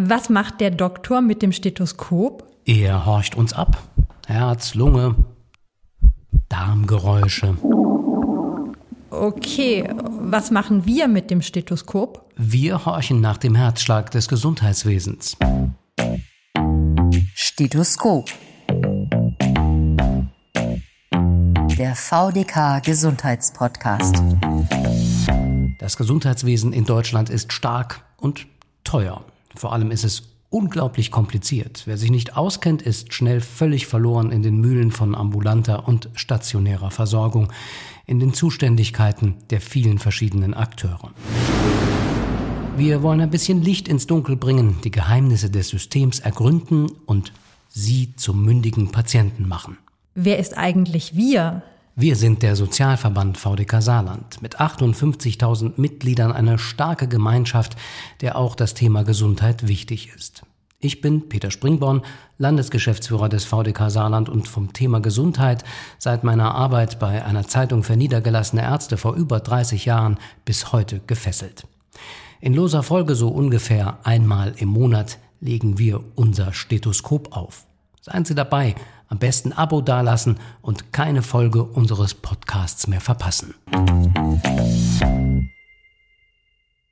Was macht der Doktor mit dem Stethoskop? Er horcht uns ab. Herz, Lunge, Darmgeräusche. Okay, was machen wir mit dem Stethoskop? Wir horchen nach dem Herzschlag des Gesundheitswesens. Stethoskop. Der VDK Gesundheitspodcast. Das Gesundheitswesen in Deutschland ist stark und teuer. Vor allem ist es unglaublich kompliziert. Wer sich nicht auskennt, ist schnell völlig verloren in den Mühlen von ambulanter und stationärer Versorgung, in den Zuständigkeiten der vielen verschiedenen Akteure. Wir wollen ein bisschen Licht ins Dunkel bringen, die Geheimnisse des Systems ergründen und Sie zum mündigen Patienten machen. Wer ist eigentlich wir? Wir sind der Sozialverband VDK Saarland mit 58.000 Mitgliedern eine starke Gemeinschaft, der auch das Thema Gesundheit wichtig ist. Ich bin Peter Springborn, Landesgeschäftsführer des VDK Saarland und vom Thema Gesundheit seit meiner Arbeit bei einer Zeitung für niedergelassene Ärzte vor über 30 Jahren bis heute gefesselt. In loser Folge so ungefähr einmal im Monat legen wir unser Stethoskop auf. Seien Sie dabei, am besten Abo dalassen und keine Folge unseres Podcasts mehr verpassen.